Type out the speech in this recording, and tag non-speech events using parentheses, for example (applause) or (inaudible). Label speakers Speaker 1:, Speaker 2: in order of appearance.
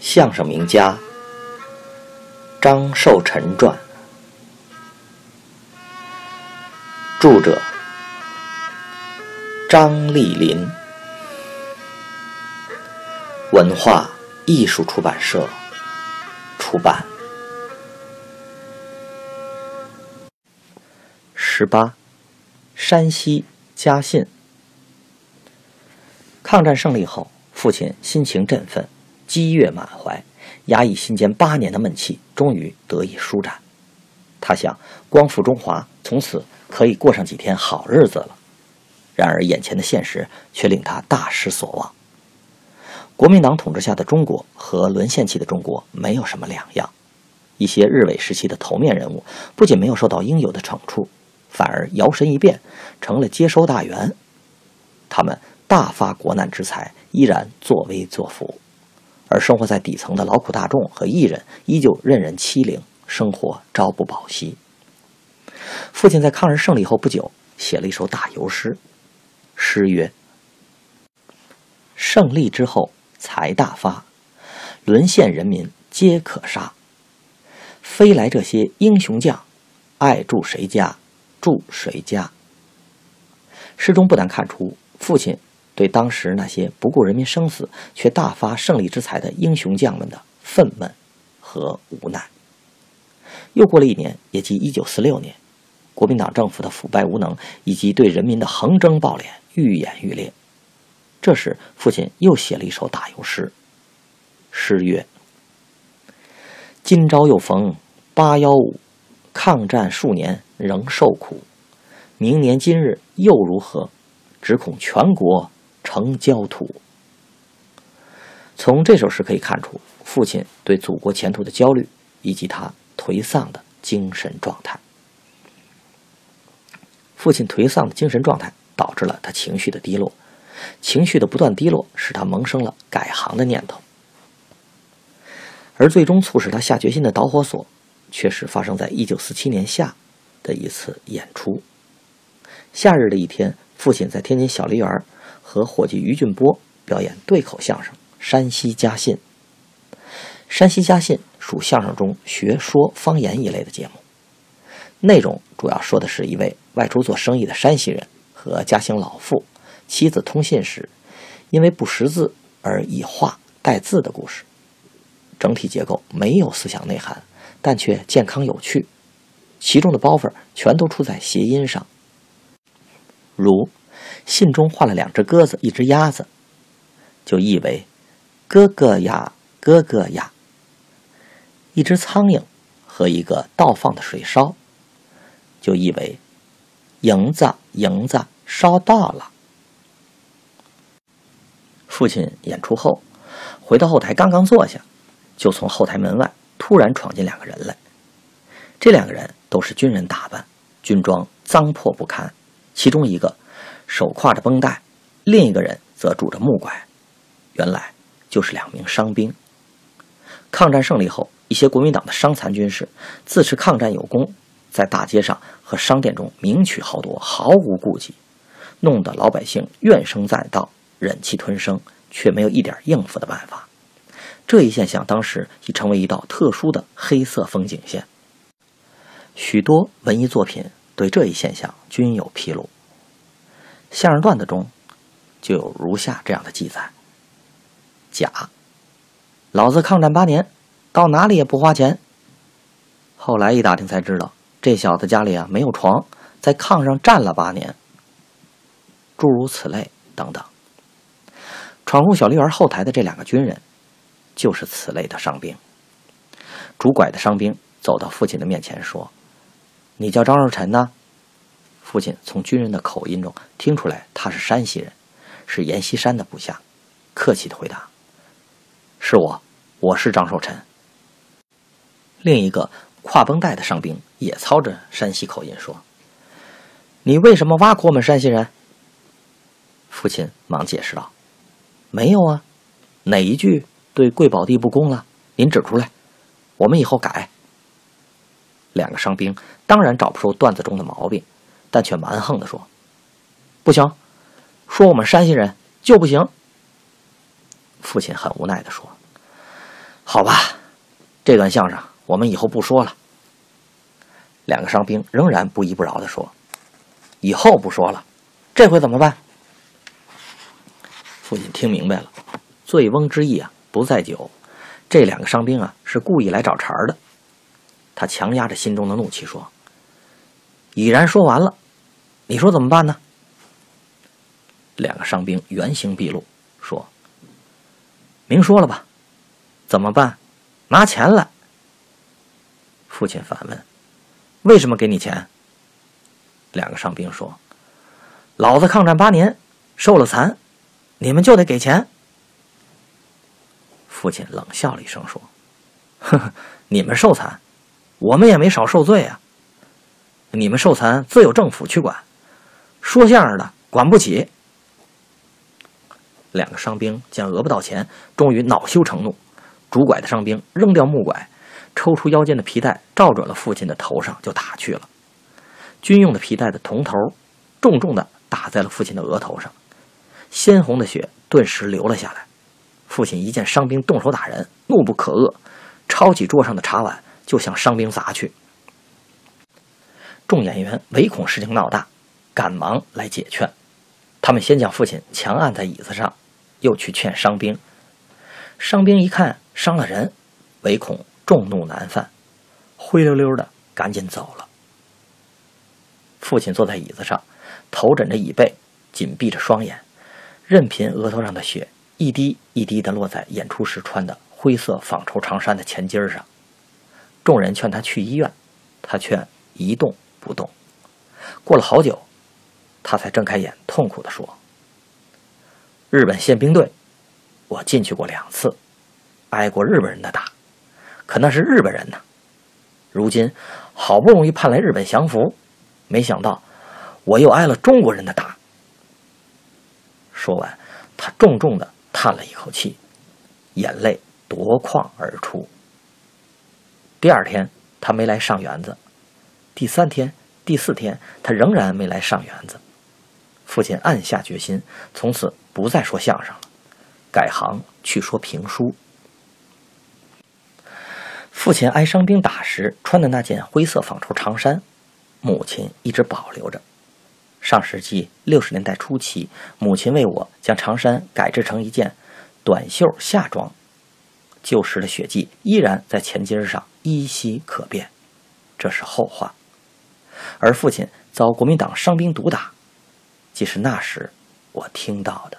Speaker 1: 相声名家张寿臣传，著者张丽林，文化艺术出版社出版。十八，山西嘉信。抗战胜利后，父亲心情振奋。激越满怀，压抑心间八年的闷气终于得以舒展。他想光复中华，从此可以过上几天好日子了。然而眼前的现实却令他大失所望。国民党统治下的中国和沦陷期的中国没有什么两样。一些日伪时期的头面人物不仅没有受到应有的惩处，反而摇身一变成了接收大员。他们大发国难之财，依然作威作福。而生活在底层的劳苦大众和艺人依旧任人欺凌，生活朝不保夕。父亲在抗日胜利后不久写了一首打油诗，诗曰：“胜利之后财大发，沦陷人民皆可杀。飞来这些英雄将，爱住谁家住谁家。”诗中不难看出父亲。对当时那些不顾人民生死却大发胜利之财的英雄将们的愤懑和无奈。又过了一年，也即一九四六年，国民党政府的腐败无能以及对人民的横征暴敛愈演愈烈。这时，父亲又写了一首打油诗，诗曰：“今朝又逢八幺五，抗战数年仍受苦，明年今日又如何？只恐全国。”成焦土。从这首诗可以看出，父亲对祖国前途的焦虑，以及他颓丧的精神状态。父亲颓丧的精神状态导致了他情绪的低落，情绪的不断低落使他萌生了改行的念头。而最终促使他下决心的导火索，却是发生在一九四七年夏的一次演出。夏日的一天，父亲在天津小梨园。和伙计于俊波表演对口相声《山西家信》。山西家信属相声中学说方言一类的节目，内容主要说的是一位外出做生意的山西人和家兴老妇妻子通信时，因为不识字而以话代字的故事。整体结构没有思想内涵，但却健康有趣，其中的包袱全都出在谐音上，如。信中画了两只鸽子，一只鸭子，就意为“哥哥呀，哥哥呀”；一只苍蝇和一个倒放的水烧，就意为“蝇子，蝇子烧到了”。父亲演出后回到后台，刚刚坐下，就从后台门外突然闯进两个人来。这两个人都是军人打扮，军装脏破不堪，其中一个。手挎着绷带，另一个人则拄着木拐，原来就是两名伤兵。抗战胜利后，一些国民党的伤残军士自持抗战有功，在大街上和商店中明取豪夺，毫无顾忌，弄得老百姓怨声载道，忍气吞声，却没有一点应付的办法。这一现象当时已成为一道特殊的黑色风景线。许多文艺作品对这一现象均有披露。相声段子中，就有如下这样的记载：甲，老子抗战八年，到哪里也不花钱。后来一打听才知道，这小子家里啊没有床，在炕上站了八年。诸如此类等等。闯入小梨园后台的这两个军人，就是此类的伤兵。拄拐的伤兵走到父亲的面前说：“你叫张若臣呢？”父亲从军人的口音中听出来，他是山西人，是阎锡山的部下，客气的回答：“是我，我是张寿臣。”另一个挎绷带的伤兵也操着山西口音说：“你为什么挖苦我们山西人？”父亲忙解释道：“没有啊，哪一句对贵宝地不公了？您指出来，我们以后改。”两个伤兵当然找不出段子中的毛病。但却蛮横的说：“不行，说我们山西人就不行。”父亲很无奈的说：“好吧，这段相声我们以后不说了。两个伤兵仍然不依不饶地说：“以后不说了，这回怎么办？”父亲听明白了，醉翁之意啊不在酒，这两个伤兵啊是故意来找茬的。他强压着心中的怒气说：“已然说完了，你说怎么办呢？”两个伤兵原形毕露，说：“明说了吧，怎么办？拿钱来。”父亲反问：“为什么给你钱？”两个伤兵说：“老子抗战八年，受了残。”你们就得给钱。父亲冷笑了一声说：“ (laughs) 呵呵，你们受残，我们也没少受罪啊。你们受残自有政府去管，说相声的管不起。”两个伤兵见讹不到钱，终于恼羞成怒。拄拐的伤兵扔掉木拐，抽出腰间的皮带，照准了父亲的头上就打去了。军用的皮带的铜头重重的打在了父亲的额头上。鲜红的血顿时流了下来。父亲一见伤兵动手打人，怒不可遏，抄起桌上的茶碗就向伤兵砸去。众演员唯恐事情闹大，赶忙来解劝。他们先将父亲强按在椅子上，又去劝伤兵。伤兵一看伤了人，唯恐众怒难犯，灰溜溜的赶紧走了。父亲坐在椅子上，头枕着椅背，紧闭着双眼。任凭额头上的血一滴一滴的落在演出时穿的灰色纺绸长衫的前襟上，众人劝他去医院，他却一动不动。过了好久，他才睁开眼，痛苦地说：“日本宪兵队，我进去过两次，挨过日本人的打，可那是日本人呐。如今好不容易盼来日本降服，没想到我又挨了中国人的打。”说完，他重重的叹了一口气，眼泪夺眶而出。第二天，他没来上园子；第三天、第四天，他仍然没来上园子。父亲暗下决心，从此不再说相声了，改行去说评书。父亲挨伤兵打时穿的那件灰色纺绸长衫，母亲一直保留着。上世纪六十年代初期，母亲为我将长衫改制成一件短袖夏装，旧时的血迹依然在前襟上依稀可辨，这是后话。而父亲遭国民党伤兵毒打，即是那时我听到的。